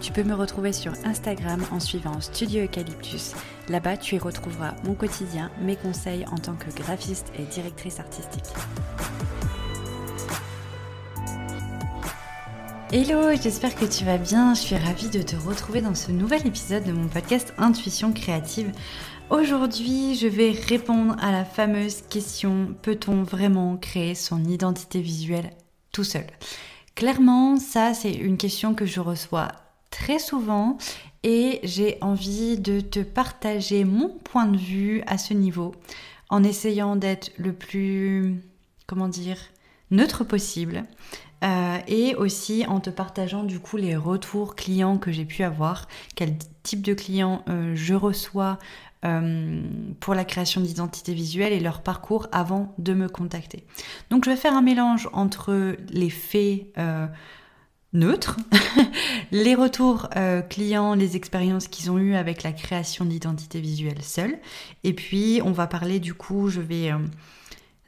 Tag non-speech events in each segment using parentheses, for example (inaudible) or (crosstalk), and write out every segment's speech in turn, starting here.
Tu peux me retrouver sur Instagram en suivant Studio Eucalyptus. Là-bas, tu y retrouveras mon quotidien, mes conseils en tant que graphiste et directrice artistique. Hello, j'espère que tu vas bien. Je suis ravie de te retrouver dans ce nouvel épisode de mon podcast Intuition créative. Aujourd'hui, je vais répondre à la fameuse question peut-on vraiment créer son identité visuelle tout seul? Clairement, ça c'est une question que je reçois très souvent et j'ai envie de te partager mon point de vue à ce niveau en essayant d'être le plus, comment dire, neutre possible euh, et aussi en te partageant du coup les retours clients que j'ai pu avoir, quel type de clients euh, je reçois euh, pour la création d'identité visuelle et leur parcours avant de me contacter. Donc je vais faire un mélange entre les faits neutre, (laughs) les retours euh, clients, les expériences qu'ils ont eues avec la création d'identité visuelle seule. Et puis, on va parler du coup, je vais euh,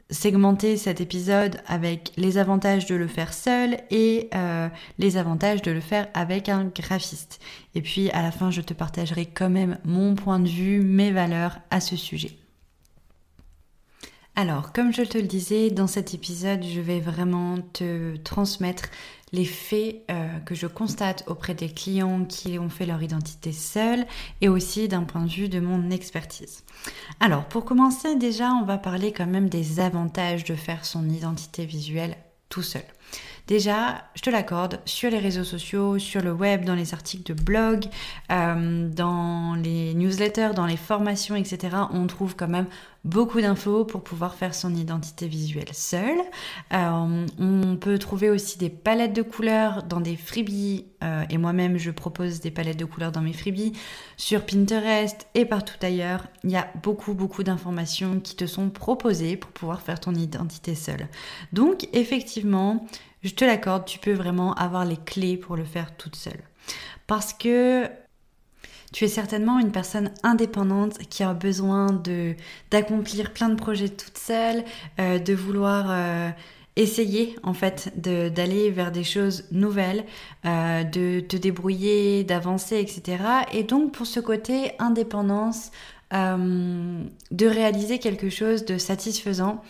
segmenter cet épisode avec les avantages de le faire seul et euh, les avantages de le faire avec un graphiste. Et puis, à la fin, je te partagerai quand même mon point de vue, mes valeurs à ce sujet. Alors, comme je te le disais, dans cet épisode, je vais vraiment te transmettre les faits euh, que je constate auprès des clients qui ont fait leur identité seuls et aussi d'un point de vue de mon expertise. Alors pour commencer déjà on va parler quand même des avantages de faire son identité visuelle tout seul. Déjà, je te l'accorde, sur les réseaux sociaux, sur le web, dans les articles de blog, euh, dans les newsletters, dans les formations, etc., on trouve quand même beaucoup d'infos pour pouvoir faire son identité visuelle seule. Euh, on peut trouver aussi des palettes de couleurs dans des freebies, euh, et moi-même je propose des palettes de couleurs dans mes freebies, sur Pinterest et partout ailleurs. Il y a beaucoup beaucoup d'informations qui te sont proposées pour pouvoir faire ton identité seule. Donc effectivement, je te l'accorde, tu peux vraiment avoir les clés pour le faire toute seule. Parce que tu es certainement une personne indépendante qui a besoin de d'accomplir plein de projets toute seule, euh, de vouloir euh, essayer en fait d'aller vers des choses nouvelles, euh, de te débrouiller, d'avancer, etc. Et donc pour ce côté indépendance, de réaliser quelque chose de satisfaisant,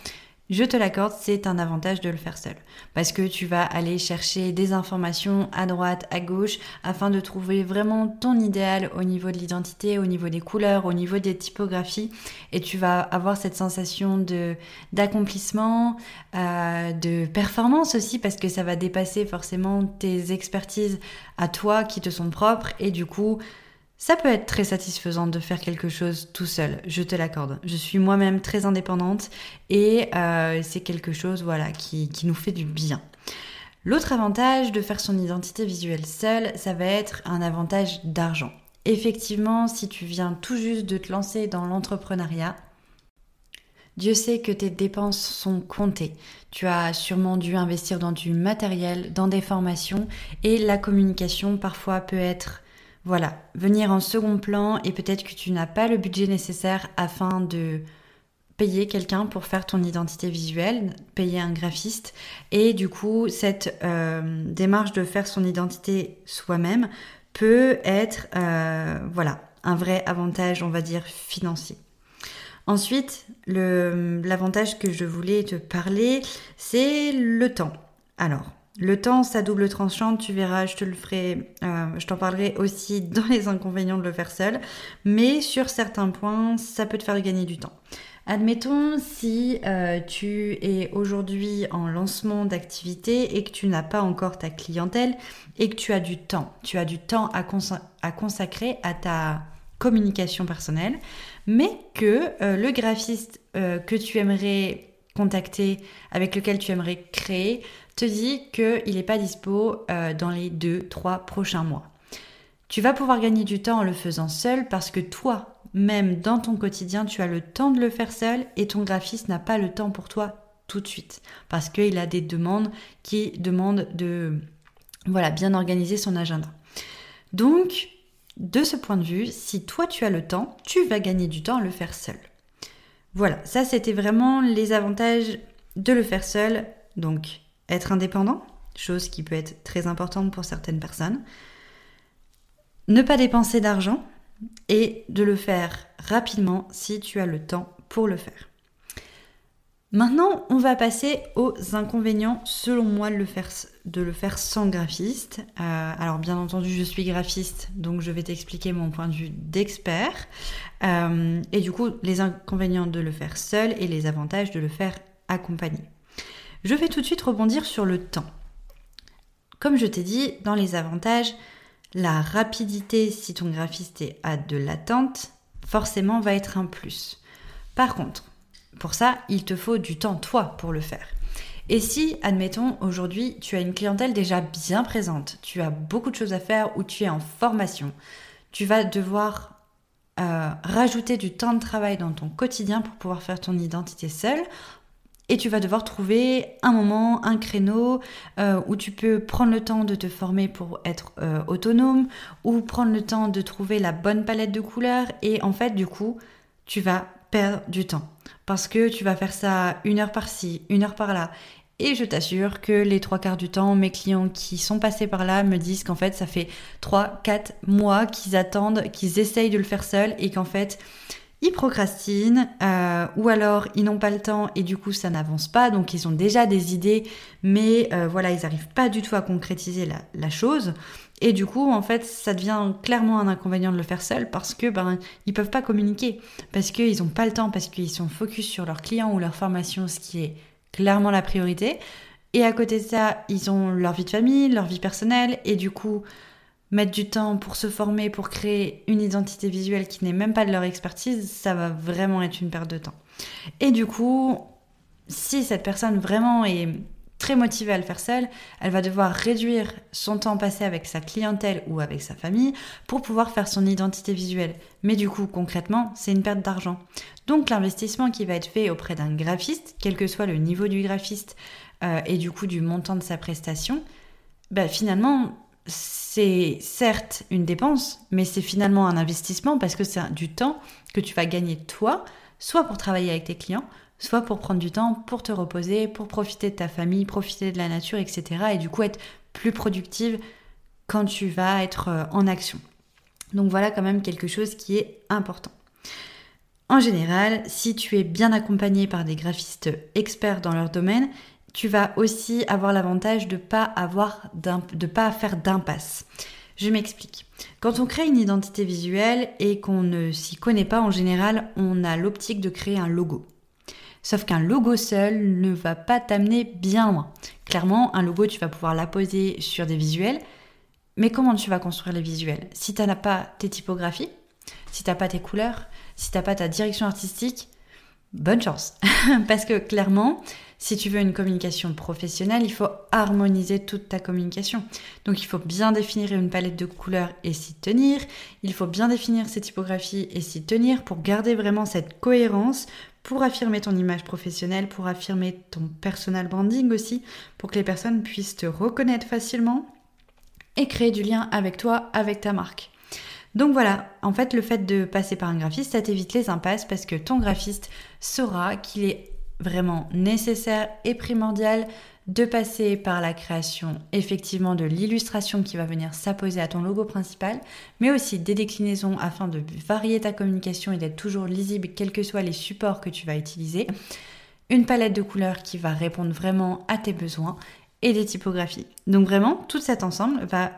je te l'accorde, c'est un avantage de le faire seul. Parce que tu vas aller chercher des informations à droite, à gauche, afin de trouver vraiment ton idéal au niveau de l'identité, au niveau des couleurs, au niveau des typographies. Et tu vas avoir cette sensation de d'accomplissement, euh, de performance aussi, parce que ça va dépasser forcément tes expertises à toi qui te sont propres. Et du coup, ça peut être très satisfaisant de faire quelque chose tout seul, je te l'accorde. Je suis moi-même très indépendante et euh, c'est quelque chose voilà, qui, qui nous fait du bien. L'autre avantage de faire son identité visuelle seule, ça va être un avantage d'argent. Effectivement, si tu viens tout juste de te lancer dans l'entrepreneuriat, Dieu sait que tes dépenses sont comptées. Tu as sûrement dû investir dans du matériel, dans des formations et la communication parfois peut être voilà, venir en second plan et peut-être que tu n'as pas le budget nécessaire afin de payer quelqu'un pour faire ton identité visuelle, payer un graphiste. Et du coup, cette euh, démarche de faire son identité soi-même peut être, euh, voilà, un vrai avantage, on va dire, financier. Ensuite, l'avantage que je voulais te parler, c'est le temps. Alors, le temps, ça double tranchant, tu verras, je te le ferai, euh, je t'en parlerai aussi (laughs) dans les inconvénients de le faire seul, mais sur certains points, ça peut te faire gagner du temps. Admettons si euh, tu es aujourd'hui en lancement d'activité et que tu n'as pas encore ta clientèle et que tu as du temps, tu as du temps à, consacrer à ta communication personnelle, mais que euh, le graphiste que tu aimerais contacter, avec lequel tu aimerais créer, te dit qu'il n'est pas dispo euh, dans les 2-3 prochains mois. Tu vas pouvoir gagner du temps en le faisant seul parce que toi, même dans ton quotidien, tu as le temps de le faire seul et ton graphiste n'a pas le temps pour toi tout de suite parce qu'il a des demandes qui demandent de voilà, bien organiser son agenda. Donc, de ce point de vue, si toi tu as le temps, tu vas gagner du temps à le faire seul. Voilà, ça c'était vraiment les avantages de le faire seul. Donc, être indépendant, chose qui peut être très importante pour certaines personnes. Ne pas dépenser d'argent et de le faire rapidement si tu as le temps pour le faire. Maintenant, on va passer aux inconvénients, selon moi, de le faire, de le faire sans graphiste. Euh, alors, bien entendu, je suis graphiste, donc je vais t'expliquer mon point de vue d'expert. Euh, et du coup, les inconvénients de le faire seul et les avantages de le faire accompagné. Je vais tout de suite rebondir sur le temps. Comme je t'ai dit, dans les avantages, la rapidité, si ton graphiste est à de l'attente, forcément va être un plus. Par contre, pour ça, il te faut du temps, toi, pour le faire. Et si, admettons, aujourd'hui, tu as une clientèle déjà bien présente, tu as beaucoup de choses à faire ou tu es en formation, tu vas devoir euh, rajouter du temps de travail dans ton quotidien pour pouvoir faire ton identité seule. Et tu vas devoir trouver un moment, un créneau euh, où tu peux prendre le temps de te former pour être euh, autonome ou prendre le temps de trouver la bonne palette de couleurs. Et en fait, du coup, tu vas perdre du temps. Parce que tu vas faire ça une heure par-ci, une heure par-là. Et je t'assure que les trois quarts du temps, mes clients qui sont passés par là me disent qu'en fait, ça fait trois, quatre mois qu'ils attendent, qu'ils essayent de le faire seuls et qu'en fait, ils procrastinent euh, ou alors ils n'ont pas le temps et du coup ça n'avance pas. Donc ils ont déjà des idées mais euh, voilà ils n'arrivent pas du tout à concrétiser la chose et du coup, en fait, ça devient clairement un inconvénient de le faire seul parce que ben ils peuvent pas communiquer, parce qu'ils n'ont pas le temps, parce qu'ils sont focus sur leurs clients ou leur formation, ce qui est clairement la priorité. Et à côté de ça, ils ont leur vie de famille, leur vie personnelle, et du coup, mettre du temps pour se former, pour créer une identité visuelle qui n'est même pas de leur expertise, ça va vraiment être une perte de temps. Et du coup, si cette personne vraiment est très motivée à le faire seule, elle va devoir réduire son temps passé avec sa clientèle ou avec sa famille pour pouvoir faire son identité visuelle. Mais du coup, concrètement, c'est une perte d'argent. Donc l'investissement qui va être fait auprès d'un graphiste, quel que soit le niveau du graphiste euh, et du coup du montant de sa prestation, bah, finalement, c'est certes une dépense, mais c'est finalement un investissement parce que c'est du temps que tu vas gagner toi, soit pour travailler avec tes clients, soit pour prendre du temps pour te reposer, pour profiter de ta famille, profiter de la nature, etc. Et du coup être plus productive quand tu vas être euh, en action. Donc voilà quand même quelque chose qui est important. En général, si tu es bien accompagné par des graphistes experts dans leur domaine, tu vas aussi avoir l'avantage de pas avoir de pas faire d'impasse. Je m'explique. Quand on crée une identité visuelle et qu'on ne s'y connaît pas en général, on a l'optique de créer un logo. Sauf qu'un logo seul ne va pas t'amener bien loin. Clairement, un logo, tu vas pouvoir l'apposer sur des visuels, mais comment tu vas construire les visuels? Si tu n'as pas tes typographies, si tu n'as pas tes couleurs, si tu n'as pas ta direction artistique, bonne chance. (laughs) Parce que clairement, si tu veux une communication professionnelle, il faut harmoniser toute ta communication. Donc il faut bien définir une palette de couleurs et s'y tenir. Il faut bien définir ses typographies et s'y tenir pour garder vraiment cette cohérence, pour affirmer ton image professionnelle, pour affirmer ton personal branding aussi, pour que les personnes puissent te reconnaître facilement et créer du lien avec toi, avec ta marque. Donc voilà, en fait, le fait de passer par un graphiste, ça t'évite les impasses parce que ton graphiste saura qu'il est vraiment nécessaire et primordial de passer par la création effectivement de l'illustration qui va venir s'apposer à ton logo principal, mais aussi des déclinaisons afin de varier ta communication et d'être toujours lisible quels que soient les supports que tu vas utiliser, une palette de couleurs qui va répondre vraiment à tes besoins et des typographies. Donc vraiment, tout cet ensemble va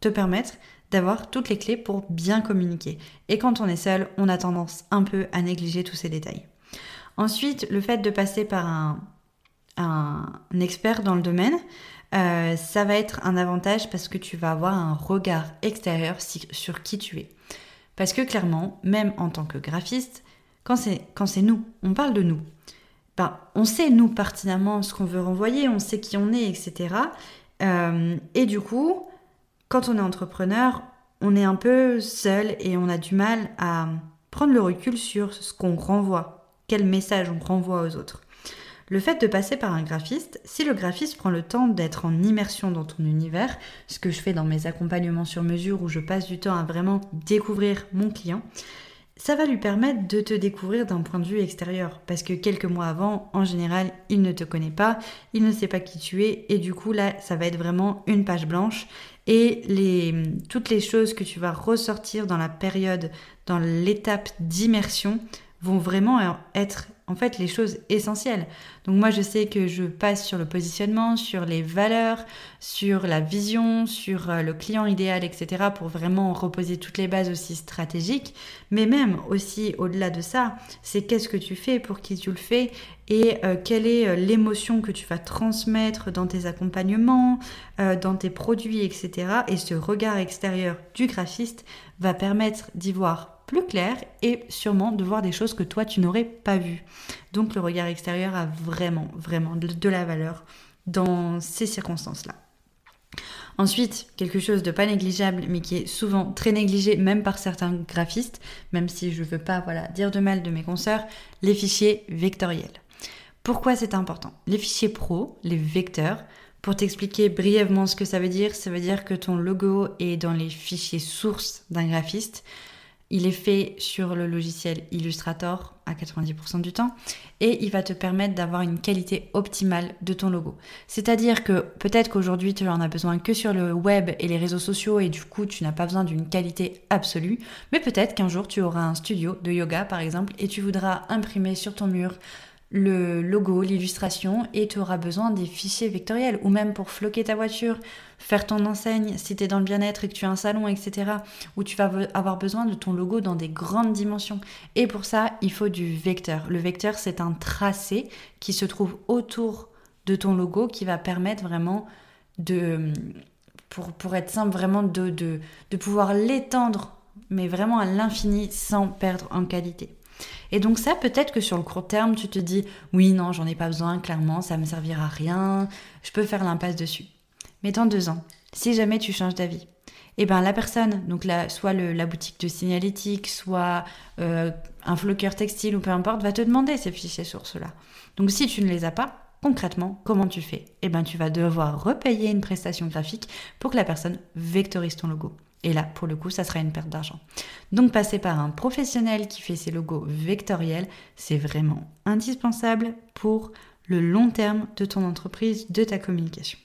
te permettre d'avoir toutes les clés pour bien communiquer. Et quand on est seul, on a tendance un peu à négliger tous ces détails. Ensuite, le fait de passer par un, expert dans le domaine, euh, ça va être un avantage parce que tu vas avoir un regard extérieur sur qui tu es. Parce que clairement, même en tant que graphiste, quand c'est nous, on parle de nous. Ben, on sait nous pertinemment ce qu'on veut renvoyer, on sait qui on est, etc. Euh, et du coup, quand on est entrepreneur, on est un peu seul et on a du mal à prendre le recul sur ce qu'on renvoie, quel message on renvoie aux autres. Le fait de passer par un graphiste, si le graphiste prend le temps d'être en immersion dans ton univers, ce que je fais dans mes accompagnements sur mesure où je passe du temps à vraiment découvrir mon client, ça va lui permettre de te découvrir d'un point de vue extérieur. Parce que quelques mois avant, en général, il ne te connaît pas, il ne sait pas qui tu es, et du coup, là, ça va être vraiment une page blanche. Et toutes les choses que tu vas ressortir dans la période, dans l'étape d'immersion, vont vraiment être en fait les choses essentielles. Donc moi je sais que je passe sur le positionnement, sur les valeurs, sur la vision, sur euh, le client idéal, etc. pour vraiment reposer toutes les bases aussi stratégiques. Mais même aussi au-delà de ça, c'est qu'est-ce que tu fais, pour qui tu le fais et euh, quelle est euh, l'émotion que tu vas transmettre dans tes accompagnements, dans tes produits, etc. Et ce regard extérieur du graphiste va permettre d'y voir plus clair et sûrement de voir des choses que toi tu n'aurais pas vues. Donc le regard extérieur a vraiment, vraiment de la valeur dans ces circonstances-là. Ensuite, quelque chose de pas négligeable, mais qui est souvent très négligé, même par certains graphistes, même si je veux pas voilà, dire de mal de mes consoeurs, les fichiers vectoriels. Pourquoi c'est important? Les fichiers pro, les vecteurs, pour t'expliquer brièvement ce que ça veut dire, ça veut dire que ton logo est dans les fichiers sources d'un graphiste, il est fait sur le logiciel Illustrator à 90% du temps et il va te permettre d'avoir une qualité optimale de ton logo. C'est-à-dire que peut-être qu'aujourd'hui tu en as besoin que sur le web et les réseaux sociaux et du coup tu n'as pas besoin d'une qualité absolue, mais peut-être qu'un jour tu auras un studio de yoga par exemple et tu voudras imprimer sur ton mur le logo, l'illustration et tu auras besoin des fichiers vectoriels ou même pour floquer ta voiture, faire ton enseigne si tu es dans le bien-être et que tu as un salon, etc. où tu vas avoir besoin de ton logo dans des grandes dimensions. Et pour ça, il faut du vecteur. Le vecteur, c'est un tracé qui se trouve autour de ton logo qui va permettre vraiment de, pour, être simple, vraiment de, de pouvoir l'étendre, mais vraiment à l'infini sans perdre en qualité. Et donc ça, peut-être que sur le court terme, tu te dis, oui, non, j'en ai pas besoin, clairement, ça me servira à rien, je peux faire l'impasse dessus. Mais dans deux ans, si jamais tu changes d'avis, eh ben la personne, donc soit la boutique de signalétique, soit euh, un floqueur textile ou peu importe, va te demander ces fichiers sources-là. Donc si tu ne les as pas, concrètement, comment tu fais? Eh ben tu vas devoir repayer une prestation graphique pour que la personne vectorise ton logo. Et là, pour le coup, ça sera une perte d'argent. Donc passer par un professionnel qui fait ses logos vectoriels, c'est vraiment indispensable pour le long terme de ton entreprise, de ta communication.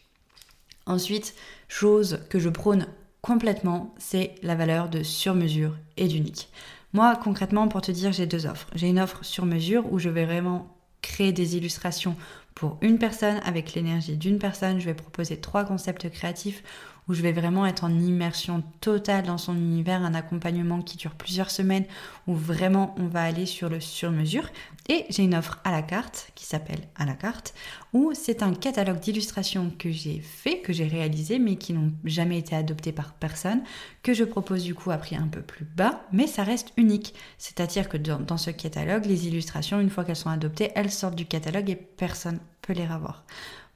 Ensuite, chose que je prône complètement, c'est la valeur de sur-mesure et d'unique. Moi, concrètement, pour te dire, j'ai deux offres. J'ai une offre sur mesure où je vais vraiment créer des illustrations pour une personne avec l'énergie d'une personne. Je vais proposer trois concepts créatifs où je vais vraiment être en immersion totale dans son univers, un accompagnement qui dure plusieurs semaines, où vraiment on va aller sur le sur-mesure. Et j'ai une offre à la carte qui s'appelle à la carte, où c'est un catalogue d'illustrations que j'ai fait, que j'ai réalisé, mais qui n'ont jamais été adoptés par personne, que je propose du coup à prix un peu plus bas, mais ça reste unique. C'est-à-dire que dans, dans ce catalogue, les illustrations, une fois qu'elles sont adoptées, elles sortent du catalogue et personne peut les revoir.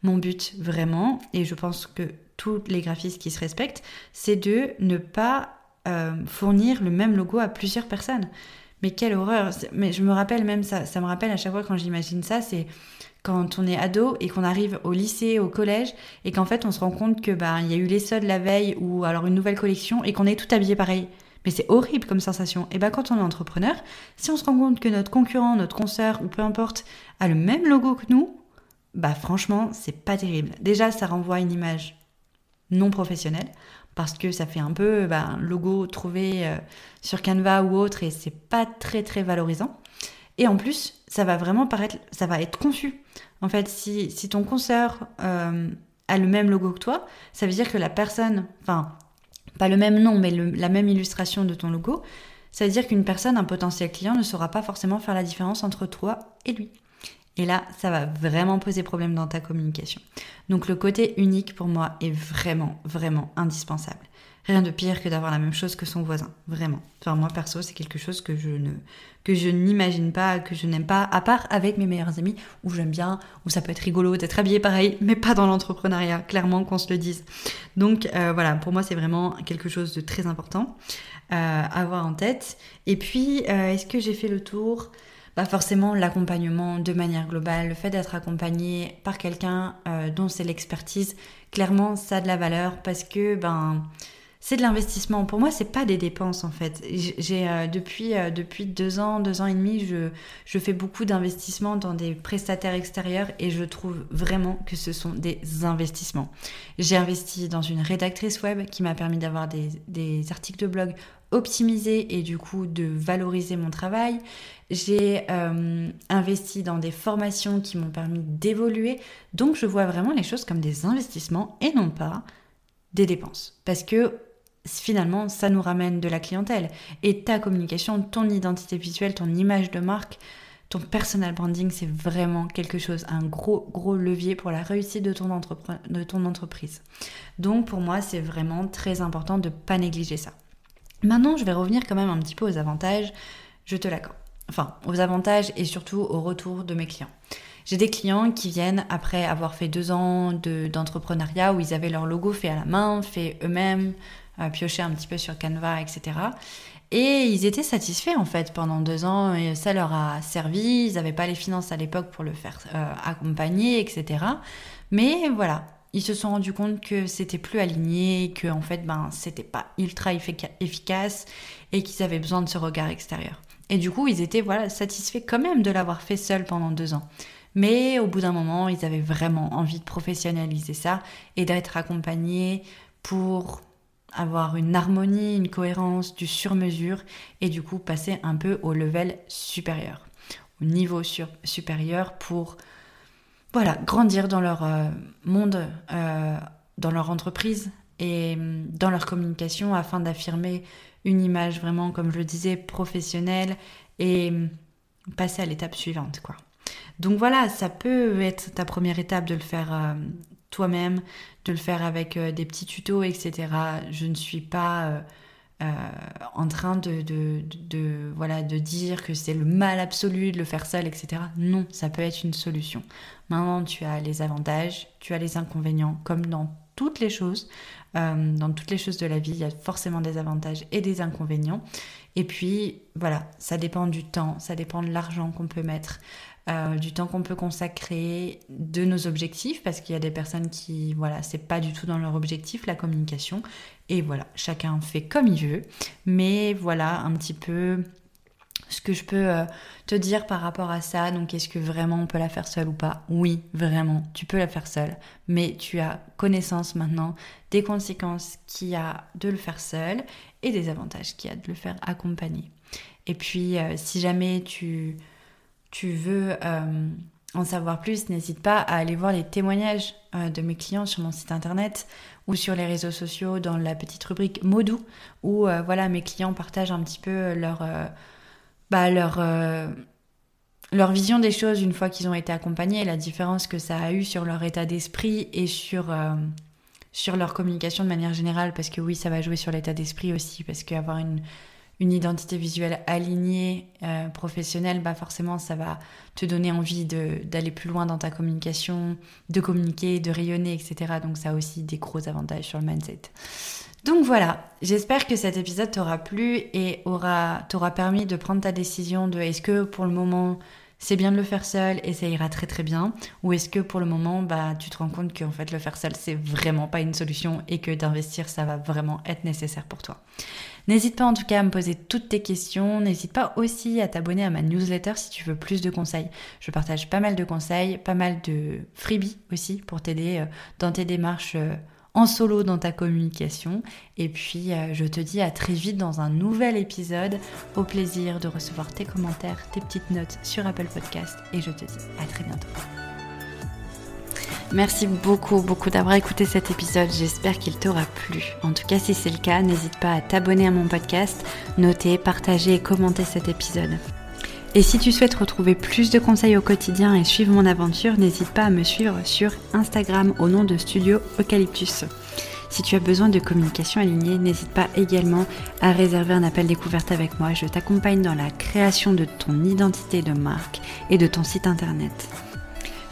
Mon but vraiment, et je pense que tous les graphistes qui se respectent, c'est de ne pas euh, fournir le même logo à plusieurs personnes. Mais quelle horreur Mais je me rappelle même ça, ça me rappelle à chaque fois quand j'imagine ça, c'est quand on est ado et qu'on arrive au lycée, au collège, et qu'en fait on se rend compte que bah il y a eu les soldes la veille ou alors une nouvelle collection et qu'on est tout habillé pareil. Mais c'est horrible comme sensation. Et bah quand on est entrepreneur, si on se rend compte que notre concurrent, notre consoeur ou peu importe a le même logo que nous, bah franchement c'est pas terrible. Déjà ça renvoie une image non professionnel parce que ça fait un peu un logo trouvé euh, sur Canva ou autre et c'est pas très très valorisant. Et en plus, ça va vraiment paraître, ça va être confus. En fait, si, si ton consoeur euh, a le même logo que toi, ça veut dire que la personne, enfin, pas le même nom, mais la même illustration de ton logo, ça veut dire qu'une personne, un potentiel client, ne saura pas forcément faire la différence entre toi et lui. Et là, ça va vraiment poser problème dans ta communication. Donc le côté unique pour moi est vraiment, vraiment indispensable. Rien de pire que d'avoir la même chose que son voisin, vraiment. Enfin, moi perso, c'est quelque chose que je ne que je n'imagine pas, que je n'aime pas, à part avec mes meilleurs amis, où j'aime bien, où ça peut être rigolo d'être habillé pareil, mais pas dans l'entrepreneuriat, clairement qu'on se le dise. Donc euh, voilà, pour moi c'est vraiment quelque chose de très important euh, à avoir en tête. Et puis, euh, est-ce que j'ai fait le tour? Bah forcément l'accompagnement de manière globale, le fait d'être accompagné par quelqu'un dont c'est l'expertise, clairement ça a de la valeur parce que ben c'est de l'investissement. Pour moi, c'est pas des dépenses en fait. J'ai euh, depuis euh, depuis deux ans, deux ans et demi, je, je fais beaucoup d'investissements dans des prestataires extérieurs et je trouve vraiment que ce sont des investissements. J'ai investi dans une rédactrice web qui m'a permis d'avoir des, des articles de blog optimisés et du coup de valoriser mon travail. J'ai euh, investi dans des formations qui m'ont permis d'évoluer. Donc je vois vraiment les choses comme des investissements et non pas des dépenses. Parce que finalement, ça nous ramène de la clientèle. Et ta communication, ton identité visuelle, ton image de marque, ton personal branding, c'est vraiment quelque chose, un gros, gros levier pour la réussite de ton, entreprise. Donc pour moi, c'est vraiment très important de ne pas négliger ça. Maintenant, je vais revenir quand même un petit peu aux avantages, je te l'accorde. Enfin, aux avantages et surtout au retour de mes clients. J'ai des clients qui viennent après avoir fait deux ans d'entrepreneuriat où ils avaient leur logo fait à la main, fait eux-mêmes, piocher un petit peu sur Canva, etc. Et ils étaient satisfaits en fait pendant deux ans, et ça leur a servi, ils n'avaient pas les finances à l'époque pour le faire euh, accompagner, etc. Mais voilà, ils se sont rendus compte que c'était plus aligné, que en fait ben c'était pas ultra efficace et qu'ils avaient besoin de ce regard extérieur. Et du coup, ils étaient voilà satisfaits quand même de l'avoir fait seul pendant deux ans. Mais au bout d'un moment, ils avaient vraiment envie de professionnaliser ça et d'être accompagnés pour avoir une harmonie, une cohérence, du sur-mesure et du coup passer un peu au level supérieur, au niveau supérieur pour voilà, grandir dans leur euh, monde, euh, dans leur entreprise et mm, dans leur communication afin d'affirmer une image vraiment, comme je le disais, professionnelle et mm, passer à l'étape suivante, quoi. Donc voilà, ça peut être ta première étape de le faire euh, toi-même, de le faire avec euh, des petits tutos, etc. Je ne suis pas euh, euh, en train de, voilà, de dire que c'est le mal absolu de le faire seul, etc. Non, ça peut être une solution. Maintenant, tu as les avantages, tu as les inconvénients, comme dans toutes les choses. dans toutes les choses de la vie, il y a forcément des avantages et des inconvénients. Et puis, voilà, ça dépend du temps, ça dépend de l'argent qu'on peut mettre. Euh, du temps qu'on peut consacrer, de nos objectifs, parce qu'il y a des personnes qui, voilà, c'est pas du tout dans leur objectif la communication. Et voilà, chacun fait comme il veut. Mais voilà un petit peu ce que je peux euh, te dire par rapport à ça. Donc, est-ce que vraiment on peut la faire seule ou pas? Oui, vraiment, tu peux la faire seule. Mais tu as connaissance maintenant des conséquences qu'il y a de le faire seul et des avantages qu'il y a de le faire accompagné. Et puis, euh, si jamais tu tu veux euh, en savoir plus, n'hésite pas à aller voir les témoignages euh, de mes clients sur mon site internet ou sur les réseaux sociaux dans la petite rubrique Modou où euh, voilà mes clients partagent un petit peu leur bah, leur vision des choses une fois qu'ils ont été accompagnés, la différence que ça a eu sur leur état d'esprit et sur sur leur communication de manière générale parce que oui ça va jouer sur l'état d'esprit aussi parce qu'avoir une une identité visuelle alignée, euh, professionnelle, bah forcément ça va te donner envie d'aller plus loin dans ta communication, de communiquer, de rayonner, etc. Donc ça a aussi des gros avantages sur le mindset. Donc voilà, j'espère que cet épisode t'aura plu et aura t'aura permis de prendre ta décision de est-ce que pour le moment c'est bien de le faire seul et ça ira très très bien ou est-ce que pour le moment bah tu te rends compte qu'en fait le faire seul c'est vraiment pas une solution et que d'investir ça va vraiment être nécessaire pour toi. N'hésite pas en tout cas à me poser toutes tes questions. N'hésite pas aussi à t'abonner à ma newsletter si tu veux plus de conseils. Je partage pas mal de conseils, pas mal de freebies aussi pour t'aider euh, dans tes démarches euh, en solo dans ta communication. Et puis euh, je te dis à très vite dans un nouvel épisode. Au plaisir de recevoir tes commentaires, tes petites notes sur Apple Podcast. Et je te dis à très bientôt. Merci beaucoup, beaucoup d'avoir écouté cet épisode. J'espère qu'il t'aura plu. En tout cas, si c'est le cas, n'hésite pas à t'abonner à mon podcast, noter, partager et commenter cet épisode. Et si tu souhaites retrouver plus de conseils au quotidien et suivre mon aventure, n'hésite pas à me suivre sur Instagram au nom de Studio Eucalyptus. Si tu as besoin de communication alignée, n'hésite pas également à réserver un appel découverte avec moi. Je t'accompagne dans la création de ton identité de marque et de ton site internet.